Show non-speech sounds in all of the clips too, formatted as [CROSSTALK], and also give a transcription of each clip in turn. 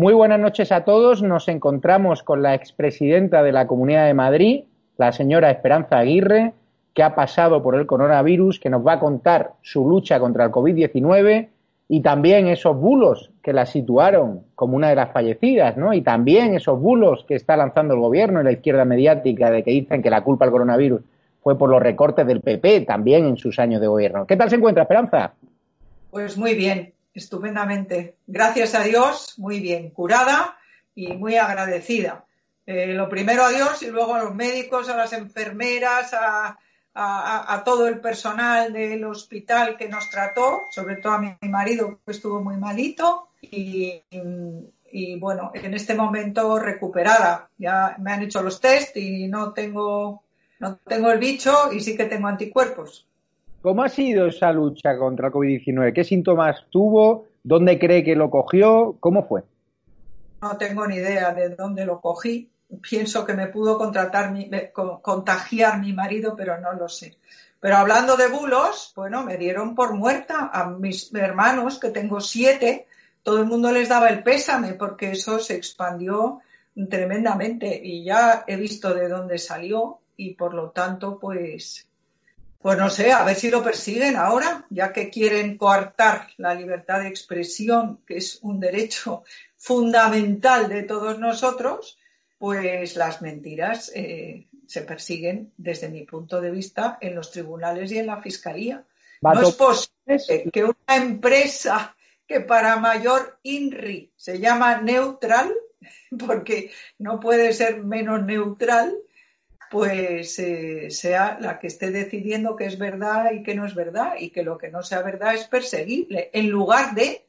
Muy buenas noches a todos. Nos encontramos con la expresidenta de la Comunidad de Madrid, la señora Esperanza Aguirre, que ha pasado por el coronavirus, que nos va a contar su lucha contra el COVID-19 y también esos bulos que la situaron como una de las fallecidas, ¿no? Y también esos bulos que está lanzando el gobierno y la izquierda mediática de que dicen que la culpa del coronavirus fue por los recortes del PP también en sus años de gobierno. ¿Qué tal se encuentra, Esperanza? Pues muy bien, estupendamente. Gracias a Dios, muy bien, curada y muy agradecida. Eh, lo primero a Dios y luego a los médicos, a las enfermeras, a, todo el personal del hospital que nos trató, sobre todo a mi, marido que estuvo muy malito y, y, bueno, en este momento recuperada. Ya me han hecho los test y no tengo, no tengo el bicho y sí que tengo anticuerpos. ¿Cómo ha sido esa lucha contra el COVID-19? ¿Qué síntomas tuvo? ¿Dónde cree que lo cogió? ¿Cómo fue? No tengo ni idea de dónde lo cogí. Pienso que me pudo contratar contagiar mi marido, pero no lo sé. Pero hablando de bulos, bueno, me dieron por muerta a mis hermanos, que tengo siete, todo el mundo les daba el pésame porque eso se expandió tremendamente y ya he visto de dónde salió y por lo tanto, pues pues no sé, a ver si lo persiguen ahora, ya que quieren coartar la libertad de expresión, que es un derecho [LAUGHS] fundamental de todos nosotros, pues las mentiras eh, se persiguen, desde mi punto de vista, en los tribunales y en la fiscalía. No es posible que una empresa que para mayor INRI se llama neutral, [LAUGHS] porque no puede ser menos neutral, pues eh, sea la que esté decidiendo qué es verdad y qué no es verdad y que lo que no sea verdad es perseguible, en lugar de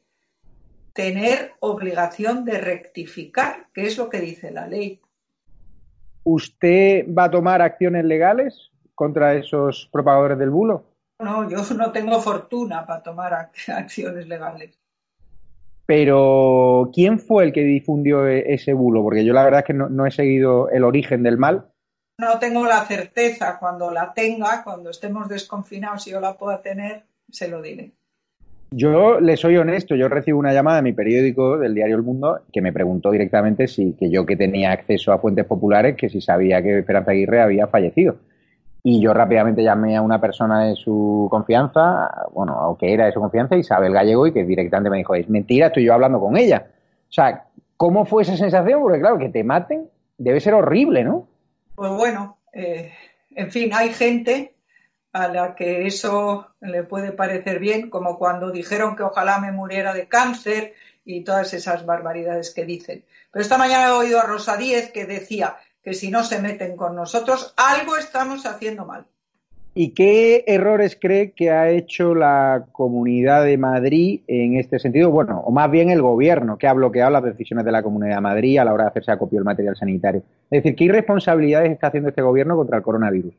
tener obligación de rectificar, que es lo que dice la ley. ¿Usted va a tomar acciones legales contra esos propagadores del bulo? No, yo no tengo fortuna para tomar [LAUGHS] acciones legales. Pero, ¿quién fue el que difundió e-, ese bulo? Porque yo la verdad es que no he seguido el origen del mal no tengo la certeza. Cuando la tenga, cuando estemos desconfinados y yo la pueda tener, se lo diré. Yo le soy honesto, yo recibo una llamada de mi periódico, del diario El Mundo, que me preguntó directamente si que yo que tenía acceso a fuentes populares, que si sabía que Esperanza Aguirre había fallecido. Y yo rápidamente llamé a una persona de su confianza, bueno, o que era de su confianza, Isabel Gallego, y que directamente me dijo, es mentira, estoy yo hablando con ella. O sea, ¿cómo fue esa sensación? Porque claro, que te maten debe ser horrible, ¿no? Pues bueno, eh, en fin, hay gente a la que eso le puede parecer bien, como cuando dijeron que ojalá me muriera de cáncer y todas esas barbaridades que dicen. Pero esta mañana he oído a Rosa Díez que decía que si no se meten con nosotros, algo estamos haciendo mal. ¿Y qué errores cree que ha hecho la Comunidad de Madrid en este sentido? Bueno, o más bien el Gobierno, que ha bloqueado las decisiones de la Comunidad de Madrid a la hora de hacerse acopio del material sanitario. Es decir, ¿qué irresponsabilidades está haciendo este Gobierno contra el coronavirus?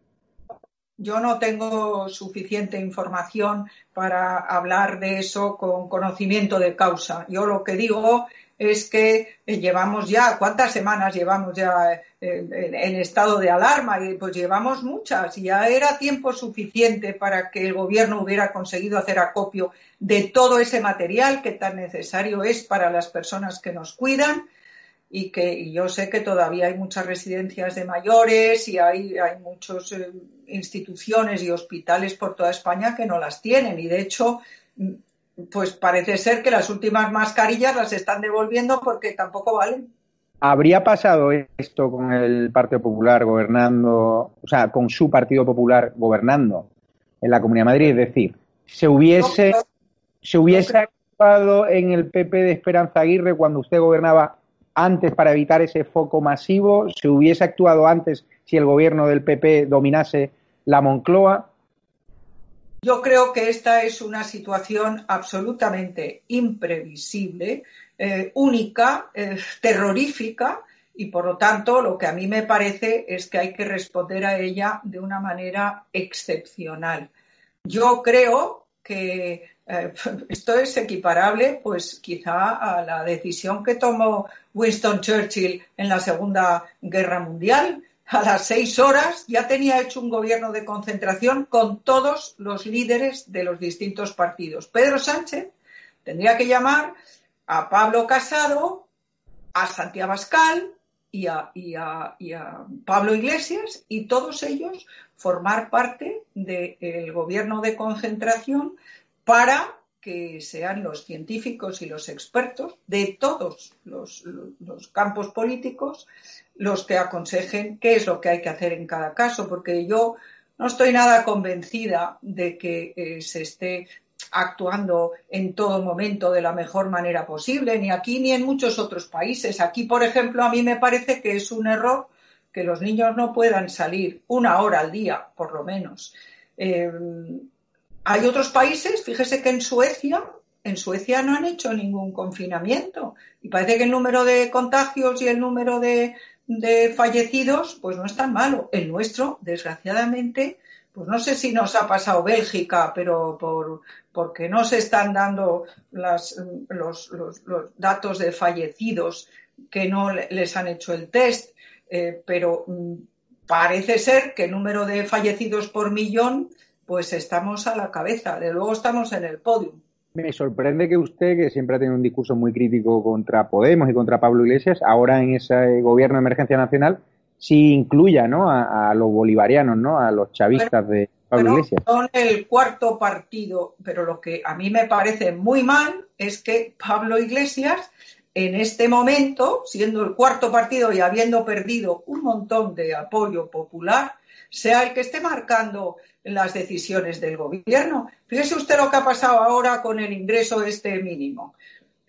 Yo no tengo suficiente información para hablar de eso con conocimiento de causa. Yo lo que digo es que eh, llevamos ya, ¿cuántas semanas llevamos ya eh, en estado de alarma? Y pues llevamos muchas. Y ya era tiempo suficiente para que el gobierno hubiera conseguido hacer acopio de todo ese material que tan necesario es para las personas que nos cuidan y que yo sé que todavía hay muchas residencias de mayores y hay, hay muchas eh, instituciones y hospitales por toda España que no las tienen. Y de hecho, pues parece ser que las últimas mascarillas las están devolviendo porque tampoco valen. ¿Habría pasado esto con el Partido Popular gobernando, o sea, con su Partido Popular gobernando en la Comunidad de Madrid? Es decir, ¿se hubiese, ¿se hubiese actuado en el PP de Esperanza Aguirre cuando usted gobernaba antes para evitar ese foco masivo? ¿Se hubiese actuado antes si el gobierno del PP dominase la Moncloa? Yo creo que esta es una situación absolutamente imprevisible, eh, única, eh, terrorífica y por lo tanto lo que a mí me parece es que hay que responder a ella de una manera excepcional. Yo creo que eh, [LAUGHS] esto es equiparable pues quizá a la decisión que tomó Winston Churchill en la Segunda Guerra Mundial a las seis horas ya tenía hecho un gobierno de concentración con todos los líderes de los distintos partidos. Pedro Sánchez tendría que llamar a Pablo Casado a Santiago Abascal y a, Pablo Iglesias y todos ellos formar parte del gobierno de concentración para que sean los científicos y los expertos de todos los, campos políticos los que aconsejen qué es lo que hay que hacer en cada caso, porque yo no estoy nada convencida de que eh, se esté actuando en todo momento de la mejor manera posible, ni aquí ni en muchos otros países. Aquí, por ejemplo, a mí me parece que es un error que los niños no puedan salir una hora al día, por lo menos. Eh, hay otros países, fíjese que en Suecia, en Suecia no han hecho ningún confinamiento y parece que el número de contagios y el número de, fallecidos, pues no es tan malo. El nuestro, desgraciadamente, pues no sé si nos ha pasado Bélgica, pero por, porque no se están dando los, datos de fallecidos que no les han hecho el test, eh, pero mm, parece ser que el número de fallecidos por millón, pues estamos a la cabeza, de luego estamos en el podio. Me sorprende que usted, que siempre ha tenido un discurso muy crítico contra Podemos y contra Pablo Iglesias, ahora en ese gobierno de emergencia nacional, sí incluya ¿no? a, los bolivarianos, ¿no? a los chavistas de Pablo Iglesias. Son el cuarto partido, pero lo que a mí me parece muy mal es que Pablo Iglesias, en este momento, siendo el cuarto partido y habiendo perdido un montón de apoyo popular, sea el que esté marcando las decisiones del gobierno. Fíjese usted lo que ha pasado ahora con el ingreso este mínimo.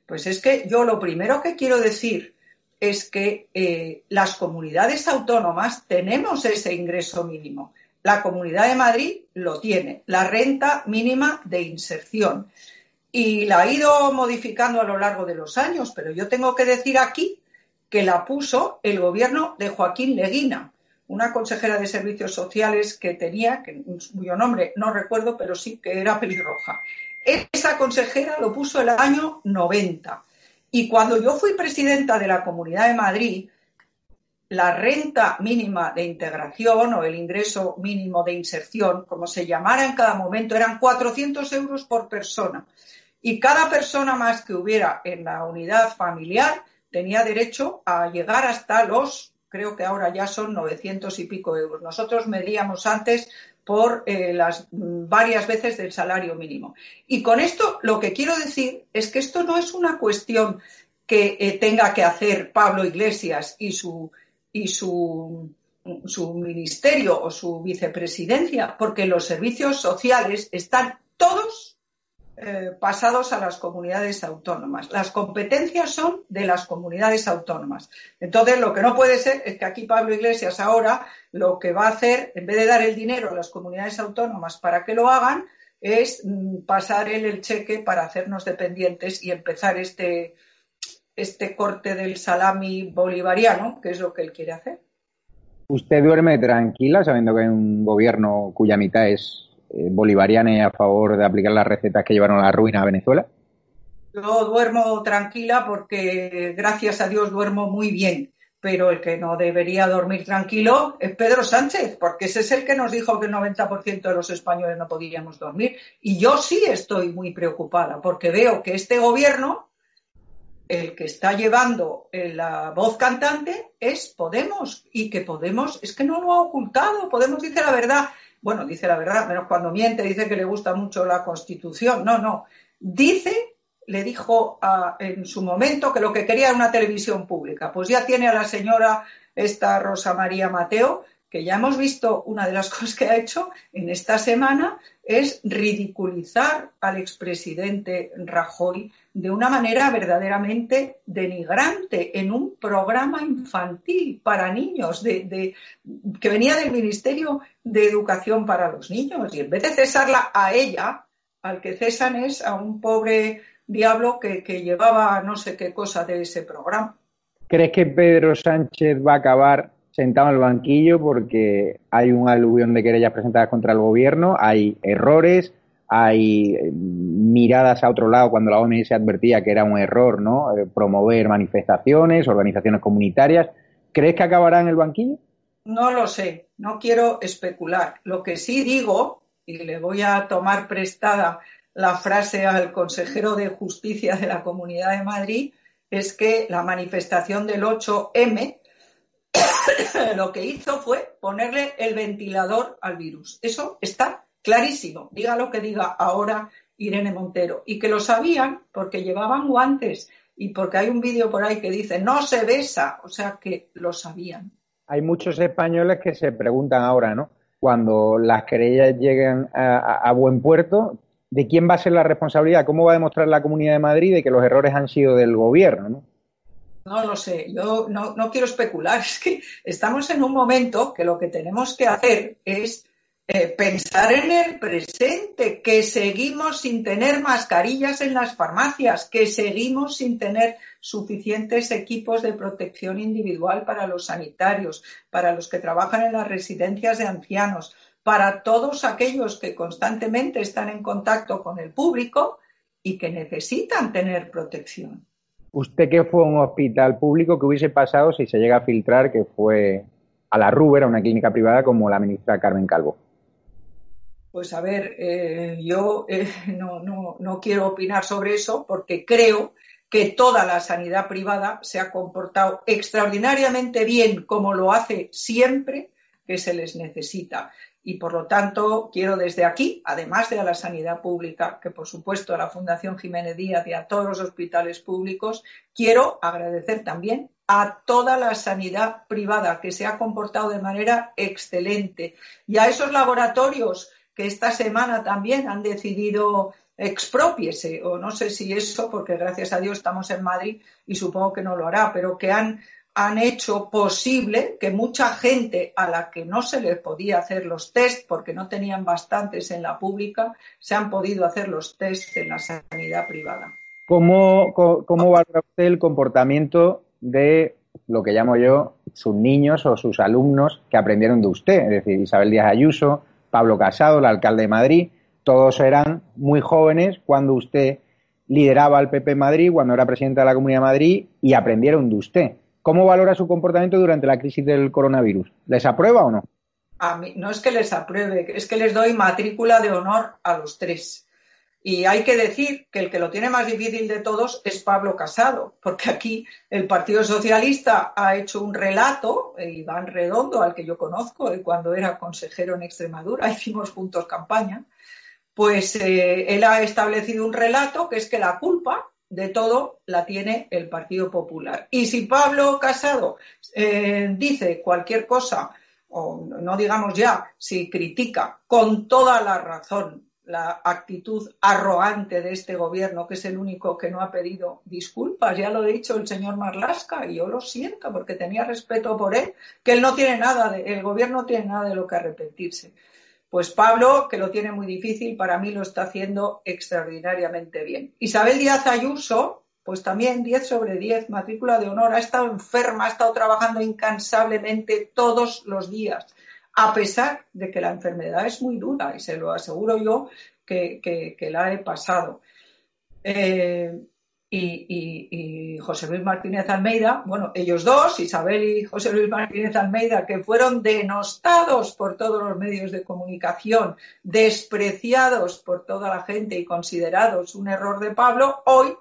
Pues es que yo lo primero que quiero decir es que eh, las comunidades autónomas tenemos ese ingreso mínimo. La Comunidad de Madrid lo tiene, la renta mínima de inserción. Y la ha ido modificando a lo largo de los años, pero yo tengo que decir aquí que la puso el gobierno de Joaquín Leguina, una consejera de servicios sociales que tenía, cuyo nombre no recuerdo, pero sí que era pelirroja. Esa consejera lo puso el año 90 y cuando yo fui presidenta de la Comunidad de Madrid, la renta mínima de integración o el ingreso mínimo de inserción, como se llamara en cada momento, eran 400 euros por persona. Y cada persona más que hubiera en la unidad familiar tenía derecho a llegar hasta los, creo que ahora ya son 900 y pico euros. Nosotros medíamos antes por eh, las mm, varias veces del salario mínimo. Y con esto lo que quiero decir es que esto no es una cuestión que eh, tenga que hacer Pablo Iglesias y su y su, su ministerio o su vicepresidencia, porque los servicios sociales están todos eh, pasados a las comunidades autónomas. Las competencias son de las comunidades autónomas. Entonces, lo que no puede ser es que aquí Pablo Iglesias ahora lo que va a hacer, en vez de dar el dinero a las comunidades autónomas para que lo hagan, es mm, pasar él el cheque para hacernos dependientes y empezar este, este corte del salami bolivariano, que es lo que él quiere hacer. ¿Usted duerme tranquila sabiendo que hay un gobierno cuya mitad es eh, bolivariana a favor de aplicar las recetas que llevaron a la ruina a Venezuela? Yo duermo tranquila porque, gracias a Dios, duermo muy bien. Pero el que no debería dormir tranquilo es Pedro Sánchez, porque ese es el que nos dijo que el 90% de los españoles no podíamos dormir. Y yo sí estoy muy preocupada, porque veo que este gobierno, el que está llevando la voz cantante, es Podemos. Y que Podemos es que no lo ha ocultado. Podemos dice la verdad bueno, dice la verdad, menos cuando miente, dice que le gusta mucho la Constitución. No, no. Dice, le dijo en su momento que lo que quería era una televisión pública. Pues ya tiene a la señora esta Rosa María Mateo, que ya hemos visto una de las [LAUGHS] cosas que ha hecho en esta semana es ridiculizar al expresidente Rajoy de una manera verdaderamente denigrante en un programa infantil para niños de, que venía del Ministerio de Educación para los Niños. Y en vez de cesarla a ella, al que cesan es a un pobre diablo que, llevaba no sé qué cosa de ese programa. ¿Crees que Pedro Sánchez va a acabar sentado en el banquillo porque hay un aluvión de querellas presentadas contra el gobierno, hay errores, hay eh, miradas a otro lado cuando la OMS advertía que era un error, ¿no? Eh, promover manifestaciones, organizaciones comunitarias. ¿Crees que acabará en el banquillo? No lo sé, no quiero especular. Lo que sí digo, y le voy a tomar prestada la frase al consejero de justicia de la Comunidad de Madrid, es que la manifestación del 8M [COUGHS] lo que hizo fue ponerle el ventilador al virus. Eso está clarísimo. Diga lo que diga ahora Irene Montero. Y que lo sabían porque llevaban guantes y porque hay un vídeo por ahí que dice no se besa. O sea que lo sabían. Hay muchos españoles que se preguntan ahora, ¿no? Cuando las querellas lleguen a, buen puerto, ¿de quién va a ser la responsabilidad? ¿Cómo va a demostrar la Comunidad de Madrid de que los errores han sido del gobierno? ¿no? No lo sé, yo no, no, quiero especular, [LAUGHS] es que estamos en un momento que lo que tenemos que hacer es eh, pensar en el presente, que seguimos sin tener mascarillas en las farmacias, que seguimos sin tener suficientes equipos de protección individual para los sanitarios, para los que trabajan en las residencias de ancianos, para todos aquellos que constantemente están en contacto con el público y que necesitan tener protección. ¿Usted qué fue un hospital público que hubiese pasado si se llega a filtrar que fue a la Ruber, a una clínica privada como la ministra Carmen Calvo? Pues a ver, eh, yo eh, no, no, no quiero opinar sobre eso porque creo que toda la sanidad privada se ha comportado extraordinariamente bien como lo hace siempre que se les necesita y por lo tanto quiero desde aquí, además de a la sanidad pública, que por supuesto a la Fundación Jiménez Díaz y a todos los hospitales públicos, quiero agradecer también a toda la sanidad privada que se ha comportado de manera excelente. Y a esos laboratorios que esta semana también han decidido expropiese, o no sé si eso, porque gracias a Dios estamos en Madrid y supongo que no lo hará, pero que han han hecho posible que mucha gente a la que no se les podía hacer los test porque no tenían bastantes en la pública, se han podido hacer los test en la sanidad privada. ¿Cómo, cómo valora usted el comportamiento de lo que llamo yo sus niños o sus alumnos que aprendieron de usted? Es decir, Isabel Díaz Ayuso, Pablo Casado, el alcalde de Madrid, todos eran muy jóvenes cuando usted lideraba al PP Madrid, cuando era presidente de la Comunidad de Madrid y aprendieron de usted. ¿Cómo valora su comportamiento durante la crisis del coronavirus? ¿Les aprueba o no? A mí, no es que les apruebe, es que les doy matrícula de honor a los tres. Y hay que decir que el que lo tiene más difícil de todos es Pablo Casado, porque aquí el Partido Socialista ha hecho un relato, eh, Iván Redondo, al que yo conozco, eh, cuando era consejero en Extremadura, [LAUGHS] hicimos juntos campaña, pues eh, él ha establecido un relato que es que la culpa de todo la tiene el Partido Popular. Y si Pablo Casado eh, dice cualquier cosa, o no digamos ya, si critica con toda la razón la actitud arrogante de este gobierno, que es el único que no ha pedido disculpas. Ya lo ha dicho el señor Marlasca y yo lo siento porque tenía respeto por él, que él no tiene nada, de, el gobierno no tiene nada de lo que arrepentirse. Pues Pablo, que lo tiene muy difícil, para mí lo está haciendo extraordinariamente bien. Isabel Díaz Ayuso, pues también 10 sobre 10, matrícula de honor, ha estado enferma, ha estado trabajando incansablemente todos los días, a pesar de que la enfermedad es muy dura y se lo aseguro yo que, la he pasado. Eh, y, José Luis Martínez Almeida, bueno, ellos dos, Isabel y José Luis Martínez Almeida, que fueron denostados por todos los medios de comunicación, despreciados por toda la gente y considerados un error de Pablo, hoy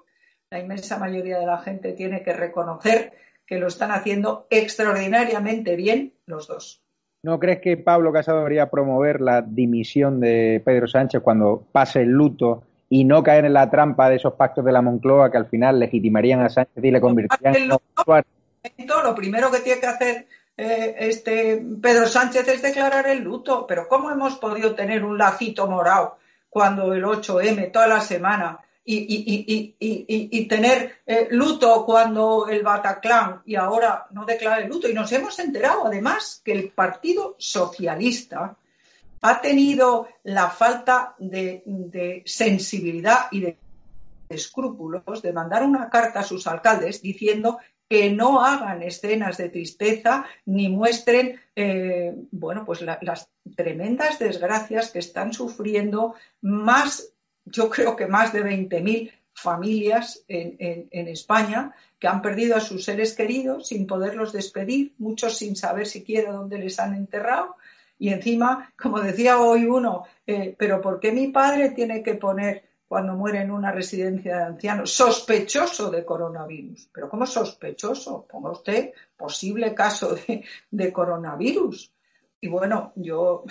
la inmensa mayoría de la gente tiene que reconocer que lo están haciendo extraordinariamente bien los dos. ¿No crees que Pablo Casado debería promover la dimisión de Pedro Sánchez cuando pase el luto y no caer en la trampa de esos pactos de la Moncloa que al final legitimarían a Sánchez y le convertirían en lo primero que tiene que hacer eh, este Pedro Sánchez es declarar el luto. Pero ¿cómo hemos podido tener un lacito morado cuando el 8M toda la semana y, tener eh, luto cuando el Bataclan y ahora no declara el luto? Y nos hemos enterado además que el Partido Socialista ha tenido la falta de, sensibilidad y de escrúpulos de mandar una carta a sus alcaldes diciendo que no hagan escenas de tristeza ni muestren eh, bueno pues las tremendas desgracias que están sufriendo más yo creo que más de 20.000 familias en, en, España que han perdido a sus seres queridos sin poderlos despedir, muchos sin saber siquiera dónde les han enterrado y encima, como decía hoy uno, eh, pero ¿por qué mi padre tiene que poner cuando muere en una residencia de ancianos, sospechoso de coronavirus. Pero ¿cómo sospechoso? Ponga usted posible caso de, coronavirus. Y bueno, yo,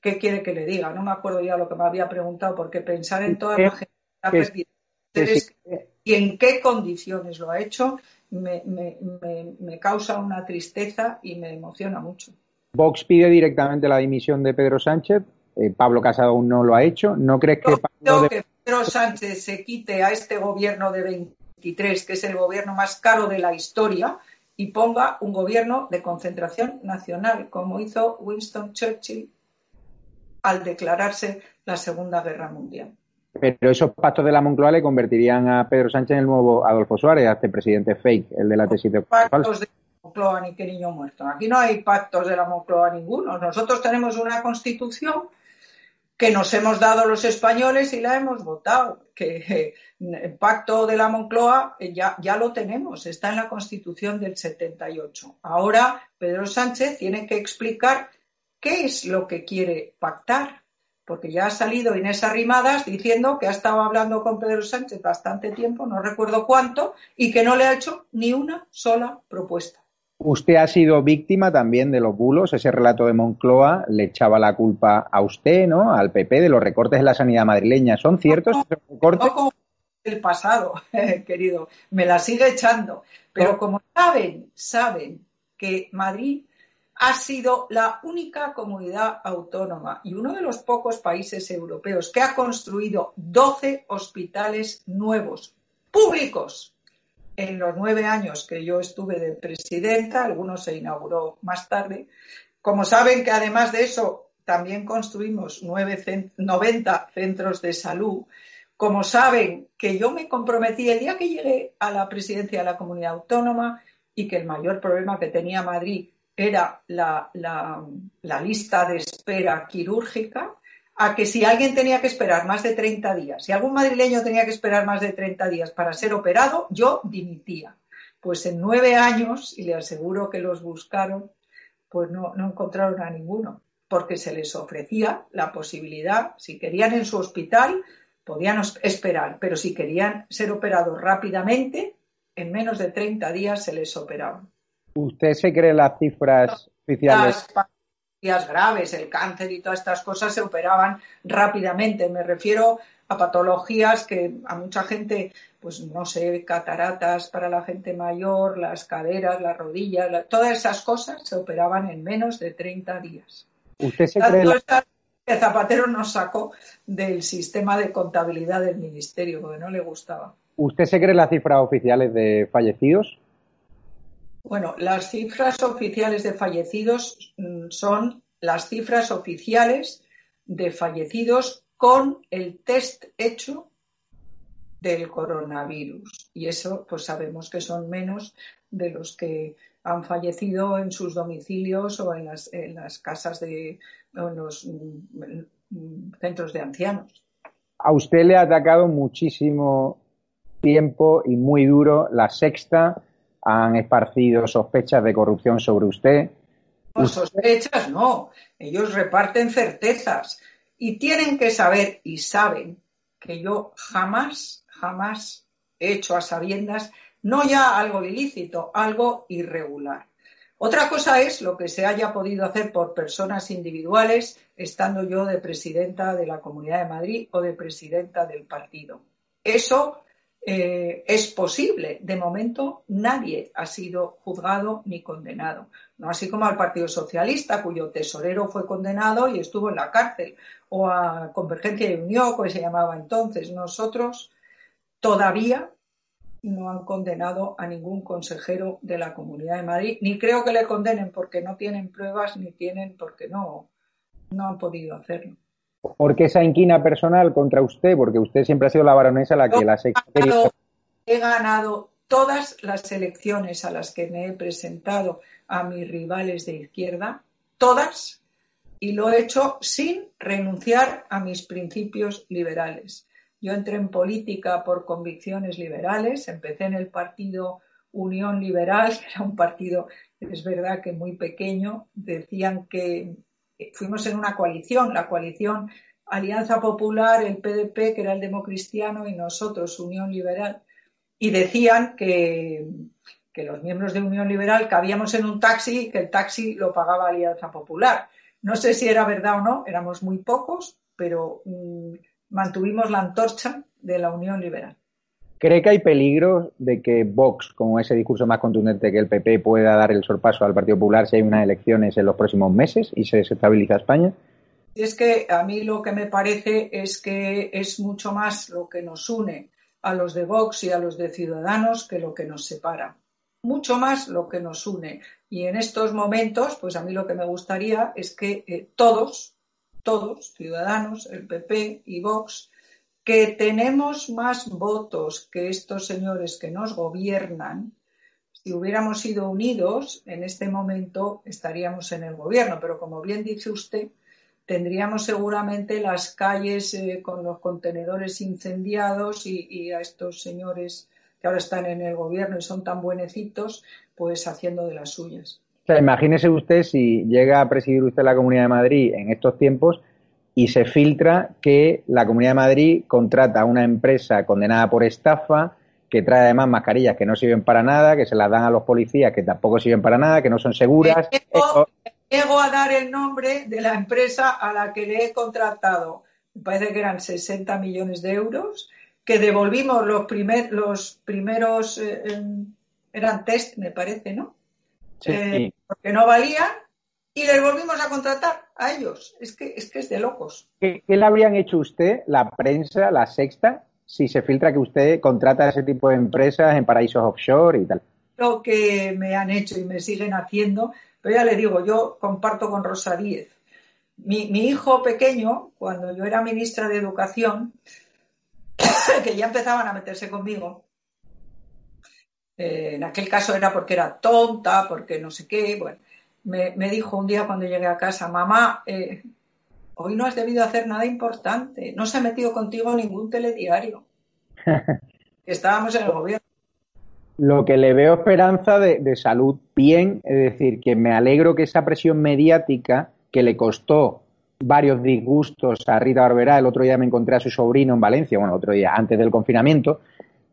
¿qué quiere que le diga? No me acuerdo ya lo que me había preguntado, porque pensar en toda la gente que ha perdido y en qué condiciones lo ha hecho me, me causa una tristeza y me emociona mucho. Vox pide directamente la dimisión de Pedro Sánchez eh, Pablo Casado aún no lo ha hecho. ¿No crees que, que Pedro Sánchez se quite a este gobierno de 23, que es el gobierno más caro de la historia, y ponga un gobierno de concentración nacional, como hizo Winston Churchill al declararse la Segunda Guerra Mundial? Pero esos pactos de la Moncloa le convertirían a Pedro Sánchez en el nuevo Adolfo Suárez, a este presidente fake, el de la tesis de pactos de Moncloa ni qué niño muerto. Aquí no hay pactos de la Moncloa ninguno. Nosotros tenemos una constitución que nos hemos dado los españoles y la hemos votado. Que el pacto de la Moncloa ya, ya lo tenemos, está en la Constitución del 78. Ahora Pedro Sánchez tiene que explicar qué es lo que quiere pactar, porque ya ha salido Inés Arrimadas diciendo que ha estado hablando con Pedro Sánchez bastante tiempo, no recuerdo cuánto, y que no le ha hecho ni una sola propuesta. Usted ha sido víctima también de los bulos. Ese relato de Moncloa le echaba la culpa a usted, ¿no? Al PP de los recortes de la sanidad madrileña. ¿Son ciertos esos recortes? No el pasado, [LAUGHS] querido. Me la sigue echando. Pero como saben, saben que Madrid ha sido la única comunidad autónoma y uno de los pocos países europeos que ha construido 12 hospitales nuevos, públicos, en los nueve años que yo estuve de presidenta, algunos se inauguró más tarde. Como saben que además de eso también construimos 90 centros de salud, como saben que yo me comprometí el día que llegué a la presidencia de la comunidad autónoma y que el mayor problema que tenía Madrid era la, la lista de espera quirúrgica, a que si alguien tenía que esperar más de 30 días, si algún madrileño tenía que esperar más de 30 días para ser operado, yo dimitía. Pues en nueve años, y le aseguro que los buscaron, pues no, no encontraron a ninguno, porque se les ofrecía la posibilidad, si querían en su hospital, podían esperar, pero si querían ser operados rápidamente, en menos de 30 días se les operaba. ¿Usted se cree las cifras oficiales? Graves, el cáncer y todas estas cosas se operaban rápidamente. Me refiero a patologías que a mucha gente, pues no sé, cataratas para la gente mayor, las caderas, las rodillas, todas esas cosas se operaban en menos de 30 días. ¿Usted se cree que Zapatero nos sacó del sistema de contabilidad del ministerio porque no le gustaba. ¿Usted se cree las cifras oficiales de fallecidos? Bueno, las cifras oficiales de fallecidos mm, son las cifras oficiales de fallecidos con el test hecho del coronavirus. Y eso, pues sabemos que son menos de los que han fallecido en sus domicilios o en las, en las casas de en los mm, centros de ancianos. A usted le ha atacado muchísimo tiempo y muy duro la sexta han esparcido sospechas de corrupción sobre usted. No, sospechas no, ellos reparten certezas y tienen que saber y saben que yo jamás, jamás he hecho a sabiendas no ya algo ilícito, algo irregular. Otra cosa es lo que se haya podido hacer por personas individuales, estando yo de presidenta de la Comunidad de Madrid o de presidenta del partido. Eso eh, es posible. De momento nadie ha sido juzgado ni condenado. No así como al Partido Socialista, cuyo tesorero fue condenado y estuvo en la cárcel, o a Convergencia y Unión, como se llamaba entonces. Nosotros todavía no han condenado a ningún consejero de la Comunidad de Madrid, ni creo que le condenen porque no tienen pruebas, ni tienen porque no, no han podido hacerlo. ¿Por qué esa inquina personal contra usted? Porque usted siempre ha sido la baronesa la que las He ganado todas las elecciones a las que me he presentado a mis rivales de izquierda, todas, y lo he hecho sin renunciar a mis principios liberales. Yo entré en política por convicciones liberales, empecé en el partido Unión Liberal, que [LAUGHS] era un partido, es verdad que muy pequeño, decían que fuimos en una coalición, la coalición Alianza Popular, el PDP, que era el democristiano, y nosotros, Unión Liberal. Y decían que, que los miembros de Unión Liberal cabíamos en un taxi y que el taxi lo pagaba Alianza Popular. No sé si era verdad o no, éramos muy pocos, pero mm, mantuvimos la antorcha de la Unión Liberal. ¿Cree que hay peligro de que Vox, con ese discurso más contundente que el PP, pueda dar el sorpaso al Partido Popular si hay unas elecciones en los próximos meses y se desestabiliza España? Es que a mí lo que me parece es que es mucho más lo que nos une a los de Vox y a los de Ciudadanos que lo que nos separa. Mucho más lo que nos une. Y en estos momentos, pues a mí lo que me gustaría es que eh, todos, todos, Ciudadanos, el PP y Vox, que tenemos más votos que estos señores que nos gobiernan, si hubiéramos sido unidos, en este momento estaríamos en el gobierno. Pero como bien dice usted, tendríamos seguramente las calles eh, con los contenedores incendiados y, a estos señores que ahora están en el gobierno y son tan buenecitos, pues haciendo de las suyas. imagínese usted si llega a presidir usted la Comunidad de Madrid en estos tiempos y se filtra que la Comunidad de Madrid contrata a una empresa condenada por estafa, que trae además mascarillas que no sirven para nada, que se las dan a los policías que tampoco sirven para nada, que no son seguras. Llego, a dar el nombre de la empresa a la que le he contratado. Me parece que eran 60 millones de euros, que devolvimos los, primer, los primeros, eh, eran test, me parece, ¿no? Sí, eh, Porque no valían y les volvimos a contratar a ellos. Es que es, que es de locos. ¿Qué, le habrían hecho usted, la prensa, la sexta, si se filtra que usted contrata a ese tipo de empresas en paraísos offshore y tal? Lo que me han hecho y me siguen haciendo, pero ya le digo, yo comparto con Rosa Díez. Mi, hijo pequeño, cuando yo era ministra de Educación, [COUGHS] que ya empezaban a meterse conmigo, eh, en aquel caso era porque era tonta, porque no sé qué, bueno, me, dijo un día cuando llegué a casa, mamá, eh, hoy no has debido hacer nada importante, no se ha metido contigo ningún telediario. [LAUGHS] Estábamos en el gobierno. Lo que le veo esperanza de, salud bien, es decir, que me alegro que esa presión mediática que le costó varios disgustos a Rita Barberá, el otro día me encontré a su sobrino en Valencia, bueno, otro día antes del confinamiento,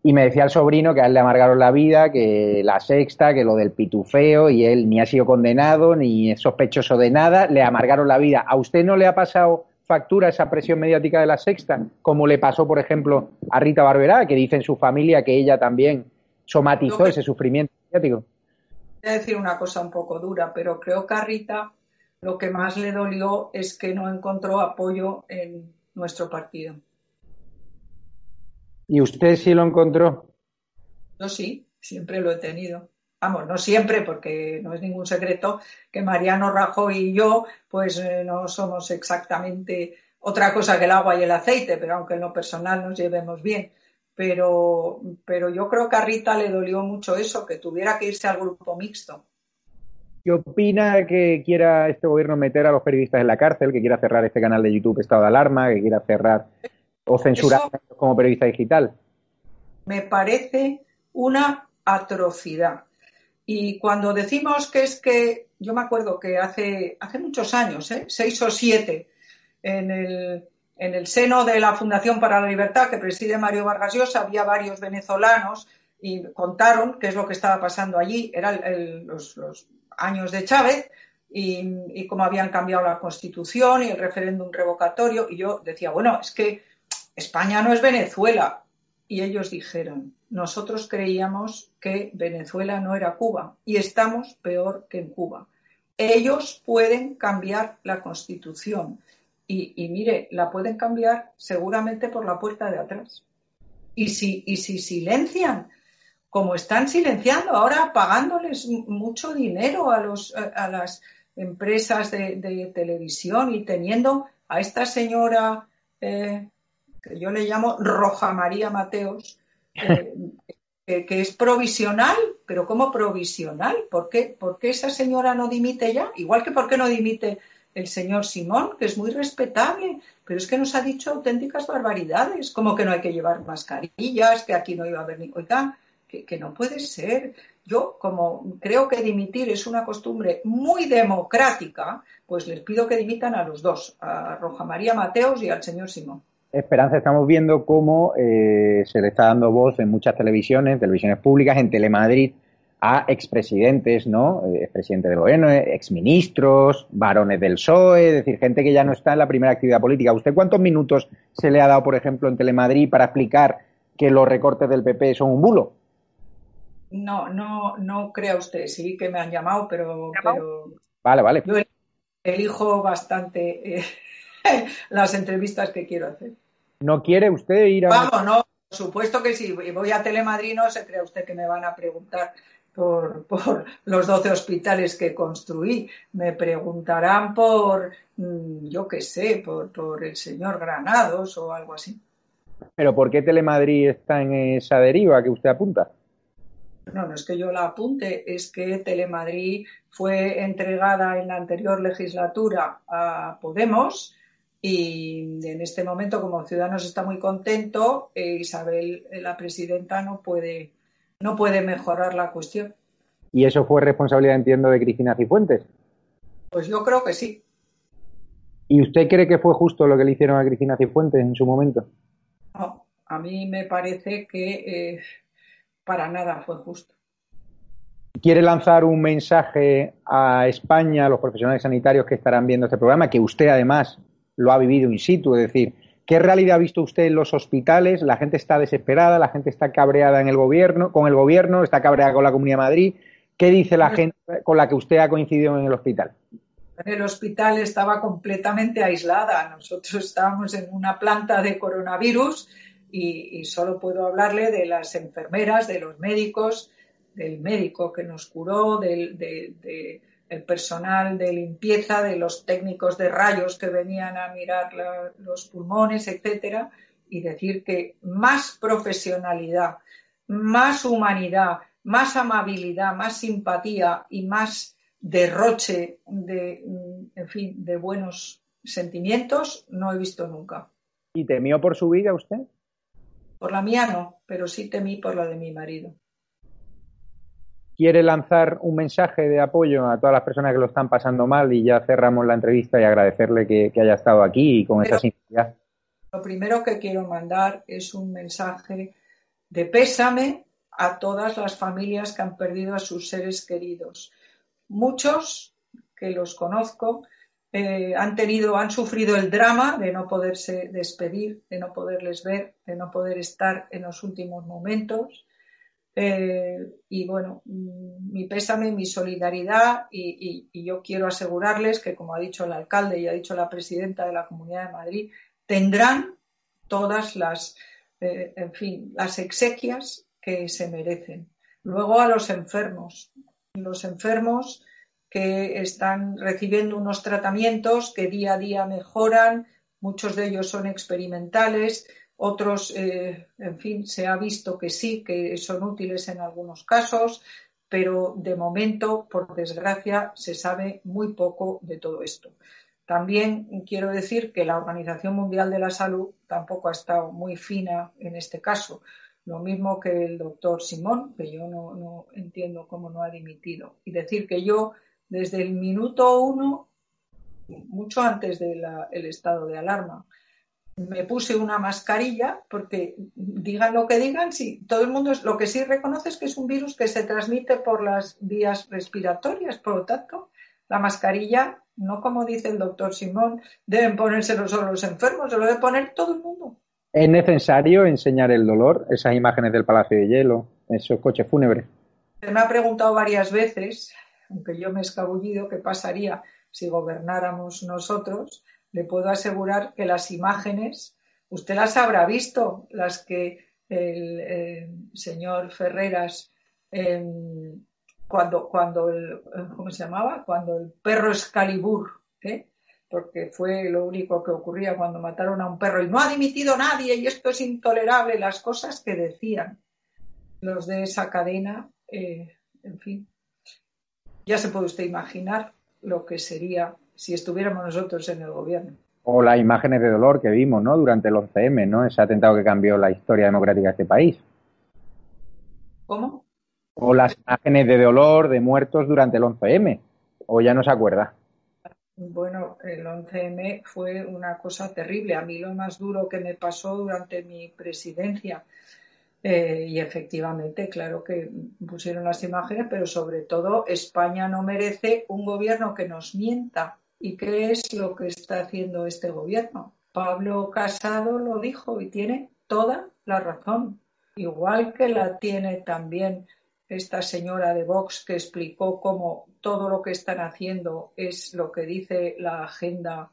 y me decía el sobrino que a él le amargaron la vida, que la sexta, que lo del pitufeo, y él ni ha sido condenado, ni es sospechoso de nada, le amargaron la vida. ¿A usted no le ha pasado factura esa presión mediática de la sexta? Como le pasó, por ejemplo, a Rita Barberá, que dice en su familia que ella también somatizó ese sufrimiento mediático. Voy a decir una cosa un poco dura, pero creo que a Rita lo que más le dolió es que no encontró apoyo en nuestro partido. ¿Y usted sí lo encontró? Yo sí, siempre lo he tenido. Vamos, no siempre, porque no es ningún secreto que Mariano Rajoy y yo, pues eh, no somos exactamente otra cosa que el agua y el aceite, pero aunque en lo personal nos llevemos bien. Pero, pero yo creo que a Rita le dolió mucho eso, que tuviera que irse al grupo mixto. ¿Qué opina que quiera este gobierno meter a los periodistas en la cárcel, que quiera cerrar este canal de YouTube Estado de Alarma, que quiera cerrar o censurar como periodista digital? Me parece una atrocidad. Y cuando decimos que es que, yo me acuerdo que hace, hace muchos años, ¿eh? seis o siete, en el, en el seno de la Fundación para la Libertad que preside Mario Vargas Llosa, había varios venezolanos y contaron qué es lo que estaba pasando allí. Eran los, años de Chávez y, y, cómo habían cambiado la Constitución y el referéndum revocatorio. Y yo decía, bueno, es que España no es Venezuela. Y ellos dijeron, nosotros creíamos que Venezuela no era Cuba y estamos peor que en Cuba. Ellos pueden cambiar la constitución y, mire, la pueden cambiar seguramente por la puerta de atrás. Y si, y si silencian, como están silenciando ahora, pagándoles mucho dinero a, los, a, las empresas de, televisión y teniendo a esta señora eh, yo le llamo Roja María Mateos, eh, que, es provisional, pero ¿cómo provisional? ¿Por qué, ¿Por qué esa señora no dimite ya? Igual que por qué no dimite el señor Simón, que es muy respetable, pero es que nos ha dicho auténticas barbaridades, como que no hay que llevar mascarillas, que aquí no iba a haber ni... Oiga, que no puede ser. yo, como creo que dimitir es una costumbre muy democrática, pues les pido que dimitan a los dos, a Roja María Mateos y al señor Simón. Esperanza, estamos viendo cómo eh, se le está dando voz en muchas televisiones, televisiones públicas, en Telemadrid, a expresidentes, ¿no? Eh, expresidente del gobierno, eh, exministros, varones del PSOE, es decir, gente que ya no está en la primera actividad política. ¿Usted cuántos minutos se le ha dado, por ejemplo, en Telemadrid para explicar que los recortes del PP son un bulo? No, no, no crea usted, sí que me han llamado, pero, pero vale, vale. yo elijo bastante eh, [LAUGHS] las entrevistas que quiero hacer. ¿No quiere usted ir a...? Vamos, no, por supuesto que sí. Voy a Telemadrid, no se crea usted que me van a preguntar por, por, los 12 hospitales que construí. Me preguntarán por, mm, yo qué sé, por, por el señor Granados o algo así. ¿Pero por qué Telemadrid está en esa deriva que usted apunta? No, no es que yo la apunte, es que Telemadrid fue entregada en la anterior legislatura a Podemos y en este momento, como Ciudadanos está muy contento, eh, Isabel, eh, la presidenta, no puede, no puede mejorar la cuestión. ¿Y eso fue responsabilidad, entiendo, de Cristina Cifuentes? Pues yo creo que sí. ¿Y usted cree que fue justo lo que le hicieron a Cristina Cifuentes en su momento? No, a mí me parece que eh, para nada fue justo. ¿Quiere lanzar un mensaje a España, a los profesionales sanitarios que estarán viendo este programa, que usted además lo ha vivido in situ? Es decir, ¿qué realidad ha visto usted en los hospitales? La gente está desesperada, la gente está cabreada en el gobierno, con el gobierno, está cabreada con la Comunidad de Madrid. ¿Qué dice la gente con la que usted ha coincidido en el hospital? El hospital estaba completamente aislada. Nosotros estábamos en una planta de coronavirus y, y, solo puedo hablarle de las enfermeras, de los médicos, del médico que nos curó, del de, de, el personal de limpieza, de los técnicos de rayos que venían a mirar la, los pulmones, etcétera, y decir que más profesionalidad, más humanidad, más amabilidad, más simpatía y más derroche de, en fin, de buenos sentimientos no he visto nunca. ¿Y temió por su vida usted? Por la mía no, pero sí temí por la de mi marido. ¿Quiere lanzar un mensaje de apoyo a todas las personas que lo están pasando mal? Y ya cerramos la entrevista y agradecerle que, que haya estado aquí y con pero, esa sinceridad. Lo primero que quiero mandar es un mensaje de pésame a todas las familias que han perdido a sus seres queridos. Muchos, que los conozco, eh, han tenido, han sufrido el drama de no poderse despedir, de no poderles ver, de no poder estar en los últimos momentos. Eh, y bueno, mm, mi pésame, mi solidaridad y, yo quiero asegurarles que, como ha dicho el alcalde y ha dicho la presidenta de la Comunidad de Madrid, tendrán todas las, eh, en fin, las exequias que se merecen. Luego a los enfermos. Los enfermos que están recibiendo unos tratamientos que día a día mejoran, muchos de ellos son experimentales, otros, eh, en fin, se ha visto que sí, que son útiles en algunos casos, pero de momento, por desgracia, se sabe muy poco de todo esto. También quiero decir que la Organización Mundial de la Salud tampoco ha estado muy fina en este caso. Lo mismo que el doctor Simón, que yo no, entiendo cómo no ha dimitido. Y decir que yo desde el minuto uno, mucho antes del de estado de alarma. Me puse una mascarilla porque digan lo que digan, sí, todo el mundo es, lo que sí reconoce es que es un virus que se transmite por las vías respiratorias, por lo tanto, la mascarilla, no como dice el doctor Simón, deben ponérselo solo los enfermos, se lo debe poner todo el mundo. ¿Es necesario enseñar el dolor, esas imágenes del Palacio de Hielo, esos coches fúnebres? Se me ha preguntado varias veces aunque yo me he escabullido, ¿qué pasaría si gobernáramos nosotros? Le puedo asegurar que las imágenes, usted las habrá visto, las que el eh, señor Ferreras, eh, cuando, cuando el, ¿cómo se llamaba? Cuando el perro Excalibur, ¿eh? porque fue lo único que ocurría cuando mataron a un perro y no ha dimitido nadie y esto es intolerable, las cosas que decían los de esa cadena, eh, en fin, ya se puede usted imaginar lo que sería si estuviéramos nosotros en el gobierno. O las imágenes de dolor que vimos, ¿no? Durante el 11M, ¿no? Ese atentado que cambió la historia democrática de este país. ¿Cómo? O las imágenes de dolor de muertos durante el 11M. ¿O ya no se acuerda? Bueno, el 11M fue una cosa terrible. A mí lo más duro que me pasó durante mi presidencia. Eh, y efectivamente, claro que pusieron las imágenes, pero sobre todo España no merece un gobierno que nos mienta. ¿Y qué es lo que está haciendo este gobierno? Pablo Casado lo dijo y tiene toda la razón. Igual que la tiene también esta señora de Vox que explicó cómo todo lo que están haciendo es lo que dice la agenda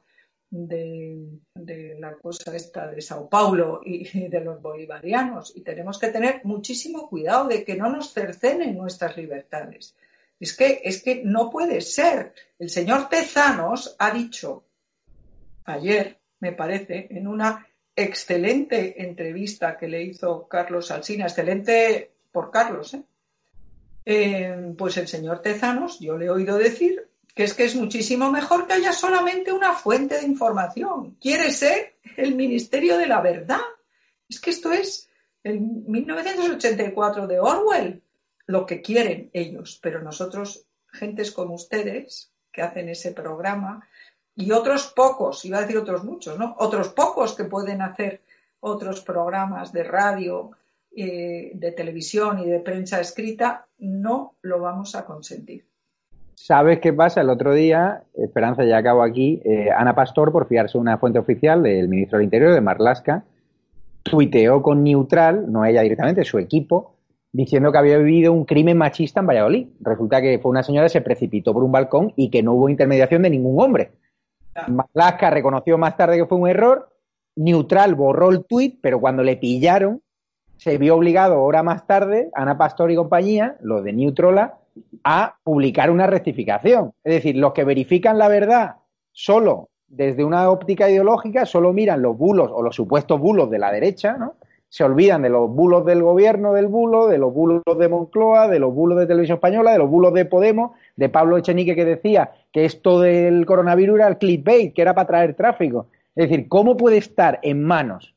de, la cosa esta de Sao Paulo y de los bolivarianos. Y tenemos que tener muchísimo cuidado de que no nos cercenen nuestras libertades. Es que, es que no puede ser. El señor Tezanos ha dicho ayer, me parece, en una excelente entrevista que le hizo Carlos Alsina, excelente por Carlos, ¿eh? Eh, pues el señor Tezanos, yo le he oído decir que es que es muchísimo mejor que haya solamente una fuente de información. Quiere ser el Ministerio de la Verdad. Es que esto es el 1984 de Orwell, lo que quieren ellos, pero nosotros, gentes como ustedes, que hacen ese programa, y otros pocos, iba a decir otros muchos, ¿no? Otros pocos que pueden hacer otros programas de radio eh, de televisión y de prensa escrita, no lo vamos a consentir. ¿Sabes qué pasa? El otro día, Esperanza, ya acabo aquí, eh, Ana Pastor, por fiarse una fuente oficial del ministro del Interior, de Marlaska, tuiteó con Neutral, no ella directamente, su equipo, diciendo que había vivido un crimen machista en Valladolid. Resulta que fue una señora que se precipitó por un balcón y que no hubo intermediación de ningún hombre. Marlaska reconoció más tarde que fue un error, Neutral borró el tuit, pero cuando le pillaron, se vio obligado hora más tarde, Ana Pastor y compañía, los de Neutrola, a publicar una rectificación. Es decir, los que verifican la verdad solo desde una óptica ideológica, solo miran los bulos o los supuestos bulos de la derecha, ¿no? Se olvidan de los bulos del gobierno del bulo, de los bulos de Moncloa, de los bulos de Televisión Española, de los bulos de Podemos, de Pablo Echenique que decía que esto del coronavirus era el clickbait, que era para traer tráfico. Es decir, ¿cómo puede estar en manos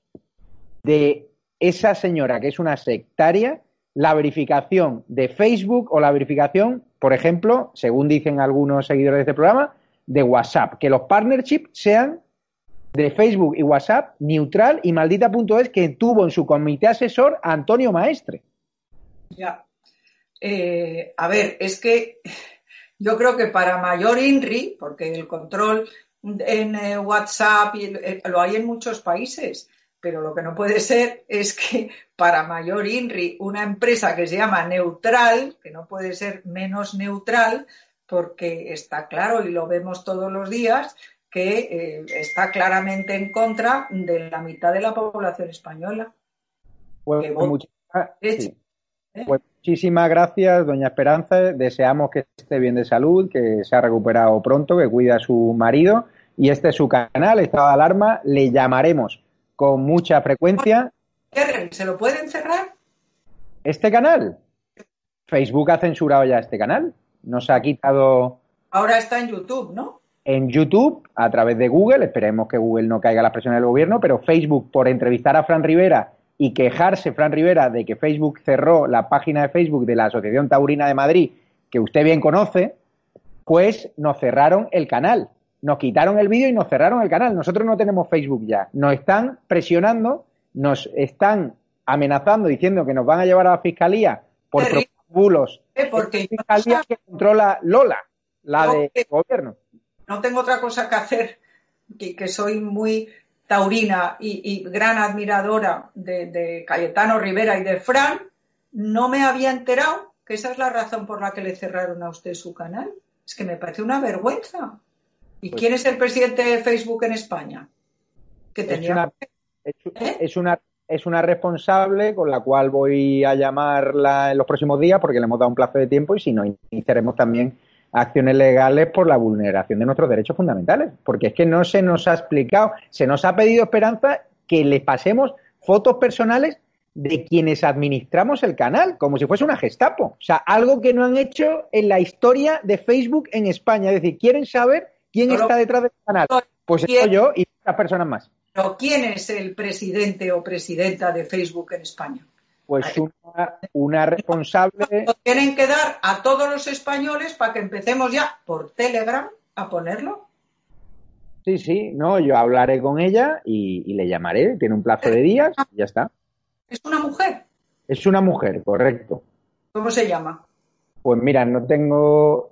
de esa señora que es una sectaria la verificación de Facebook o la verificación, por ejemplo, según dicen algunos seguidores de este programa, de WhatsApp. Que los partnerships sean de Facebook y WhatsApp neutral y maldita.es que tuvo en su comité asesor a Antonio Maestre. Ya. Eh, a ver, es que yo creo que para mayor INRI, porque el control en eh, WhatsApp eh, lo hay en muchos países, pero lo que no puede ser es que para mayor INRI, una empresa que se llama neutral, que no puede ser menos neutral, porque está claro y lo vemos todos los días, que eh, está claramente en contra de la mitad de la población española. Pues, ¿eh? pues muchísimas gracias, doña Esperanza. Deseamos que esté bien de salud, que se ha recuperado pronto, que cuida a su marido. Y este es su canal, estado de alarma. Le llamaremos con mucha frecuencia. ¿Se lo pueden cerrar? ¿Este canal? Facebook ha censurado ya este canal. Nos ha quitado. Ahora está en YouTube, ¿no? En YouTube, a través de Google, esperemos que Google no caiga a la presión del gobierno, pero Facebook, por entrevistar a Fran Rivera y quejarse, Fran Rivera, de que Facebook cerró la página de Facebook de la Asociación Taurina de Madrid, que usted bien conoce, pues nos cerraron el canal nos quitaron el vídeo y nos cerraron el canal. Nosotros no tenemos Facebook ya. Nos están presionando, nos están amenazando diciendo que nos van a llevar a la fiscalía por bulos. Eh, porque la fiscalía que controla Lola, la de gobierno. No tengo otra cosa que hacer, que, que soy muy taurina y, gran admiradora de, de, Cayetano Rivera y de Fran, no me había enterado que esa es la razón por la que le cerraron a usted su canal. Es que me parece una vergüenza. ¿Y pues quién es el presidente de Facebook en España? Que tenía... ¿Eh? es, una, es, una, responsable con la cual voy a llamarla en los próximos días porque le hemos dado un plazo de tiempo y si no, iniciaremos también acciones legales por la vulneración de nuestros derechos fundamentales. Porque es que no se nos ha explicado, se nos ha pedido esperanza que le pasemos fotos personales de quienes administramos el canal, como si fuese una gestapo. O sea, algo que no han hecho en la historia de Facebook en España. Es decir, quieren saber ¿Quién está detrás del canal? Pues soy yo y otras personas más. ¿quién es el presidente o presidenta de Facebook en España? Pues una, responsable. tienen que dar a todos los españoles para que empecemos ya por Telegram a ponerlo. Sí, sí, no, yo hablaré con ella y, le llamaré. Tiene un plazo de días y ya está. ¿Es una mujer? Es una mujer, correcto. ¿Cómo se llama? Pues mira, no tengo.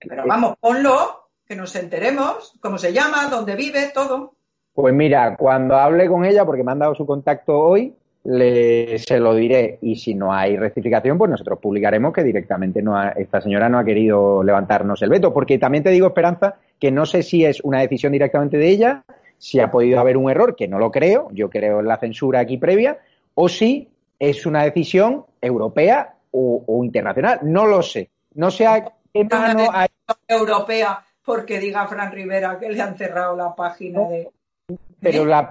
Pero vamos, ponlo, que nos enteremos, cómo se llama, dónde vive, todo. Pues mira, cuando hable con ella, porque me han dado su contacto hoy, le, se lo diré y si no hay rectificación, pues nosotros publicaremos que directamente no esta señora no ha querido levantarnos el veto. Porque también te digo, Esperanza, que no sé si es una decisión directamente de ella, si ha podido haber un error, que no lo creo, yo creo en la censura aquí previa, o si es una decisión europea o, internacional. No lo sé. No sé a qué mano hay. Europea, porque diga Fran Rivera que le han cerrado la página de. Pero la,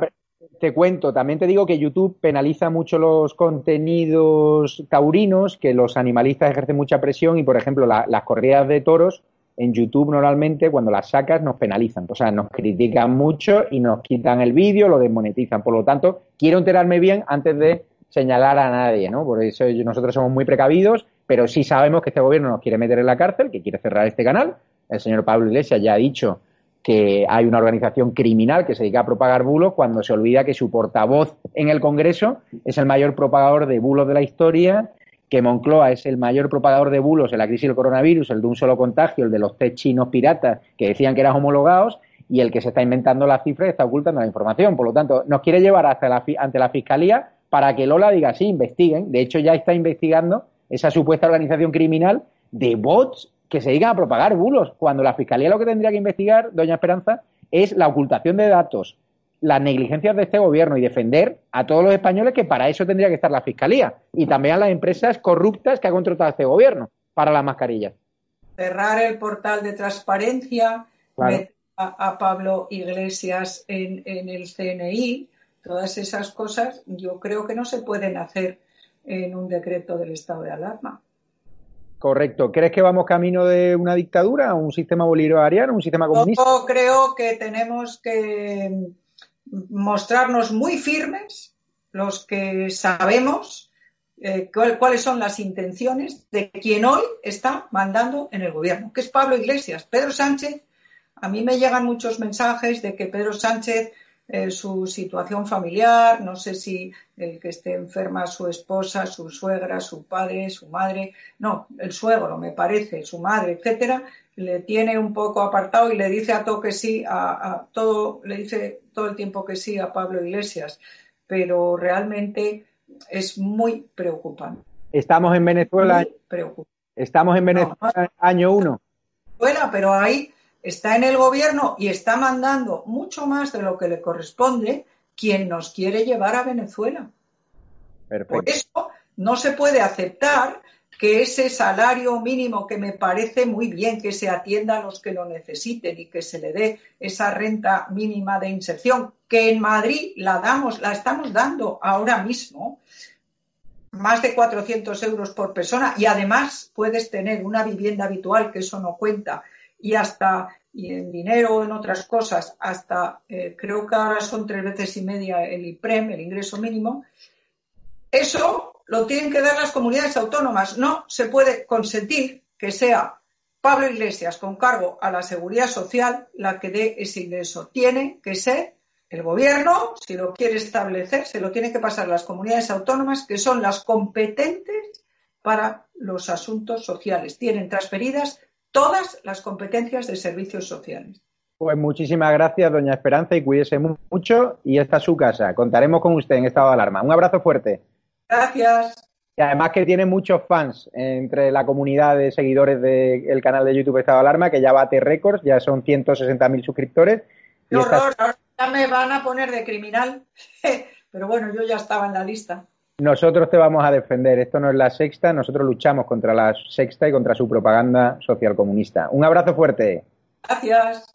te cuento, también te digo que YouTube penaliza mucho los contenidos taurinos, que los animalistas ejercen mucha presión y, por ejemplo, las corridas de toros en YouTube normalmente cuando las sacas nos penalizan, o sea, nos critican mucho y nos quitan el vídeo, lo desmonetizan. Por lo tanto, quiero enterarme bien antes de señalar a nadie, ¿no? Por eso nosotros somos muy precavidos, pero sí sabemos que este gobierno nos quiere meter en la cárcel, que quiere cerrar este canal. El señor Pablo Iglesias ya ha dicho que hay una organización criminal que se dedica a propagar bulos cuando se olvida que su portavoz en el Congreso es el mayor propagador de bulos de la historia, que Moncloa es el mayor propagador de bulos en la crisis del coronavirus, el de un solo contagio, el de los test chinos piratas que decían que eran homologados y el que se está inventando las cifras y está ocultando la información. Por lo tanto, nos quiere llevar hasta la, ante la Fiscalía para que Lola diga, sí, investiguen. De hecho, ya está investigando esa supuesta organización criminal de bots que se digan a propagar bulos, cuando la Fiscalía lo que tendría que investigar, doña Esperanza, es la ocultación de datos, las negligencias de este gobierno y defender a todos los españoles que para eso tendría que estar la Fiscalía y también a las empresas corruptas que ha contratado este gobierno para las mascarillas. Cerrar el portal de transparencia, meter a, Pablo Iglesias en, en el CNI, todas esas cosas yo creo que no se pueden hacer en un decreto del estado de alarma. Correcto. ¿Crees que vamos camino de una dictadura, un sistema bolivariano, un sistema comunista? Yo creo que tenemos que mostrarnos muy firmes los que sabemos eh, cuáles son las intenciones de quien hoy está mandando en el gobierno, que es Pablo Iglesias. Pedro Sánchez, a mí me llegan muchos mensajes de que Pedro Sánchez eh, su situación familiar, no sé si el que esté enferma su esposa, su suegra, su padre, su madre, no, el suegro, me parece, su madre, etcétera, le tiene un poco apartado y le dice a todo que sí, a, todo, le dice todo el tiempo que sí a Pablo Iglesias, pero realmente es muy preocupante. Estamos en Venezuela. Estamos en Venezuela año uno. Bueno, pero ahí está en el gobierno y está mandando mucho más de lo que le corresponde quien nos quiere llevar a Venezuela. Por eso no se puede aceptar que ese salario mínimo que me parece muy bien que se atienda a los que lo necesiten y que se le dé esa renta mínima de inserción, que en Madrid la damos, la estamos dando ahora mismo, más de 400 euros por persona y además puedes tener una vivienda habitual, que eso no cuenta, y hasta y en dinero o en otras cosas, hasta eh, creo que ahora son tres veces y media el IPREM, el ingreso mínimo, eso lo tienen que dar las comunidades autónomas. No se puede consentir que sea Pablo Iglesias con cargo a la seguridad social la que dé ese ingreso. Tiene que ser el gobierno, si lo quiere establecer, se lo tiene que pasar a las comunidades autónomas, que son las competentes para los asuntos sociales. Tienen transferidas todas las competencias de servicios sociales. Pues muchísimas gracias, doña Esperanza, y cuídese mucho. Y esta es su casa. Contaremos con usted en estado de alarma. Un abrazo fuerte. Gracias. Y además que tiene muchos fans entre la comunidad de seguidores del canal de YouTube Estado de Alarma, que ya bate récords, ya son 160.000 suscriptores. ¡Qué horror! ya me van a poner de criminal. [LAUGHS] Pero bueno, yo ya estaba en la lista. Nosotros te vamos a defender. Esto no es la sexta. Nosotros luchamos contra la sexta y contra su propaganda social comunista. Un abrazo fuerte. Gracias.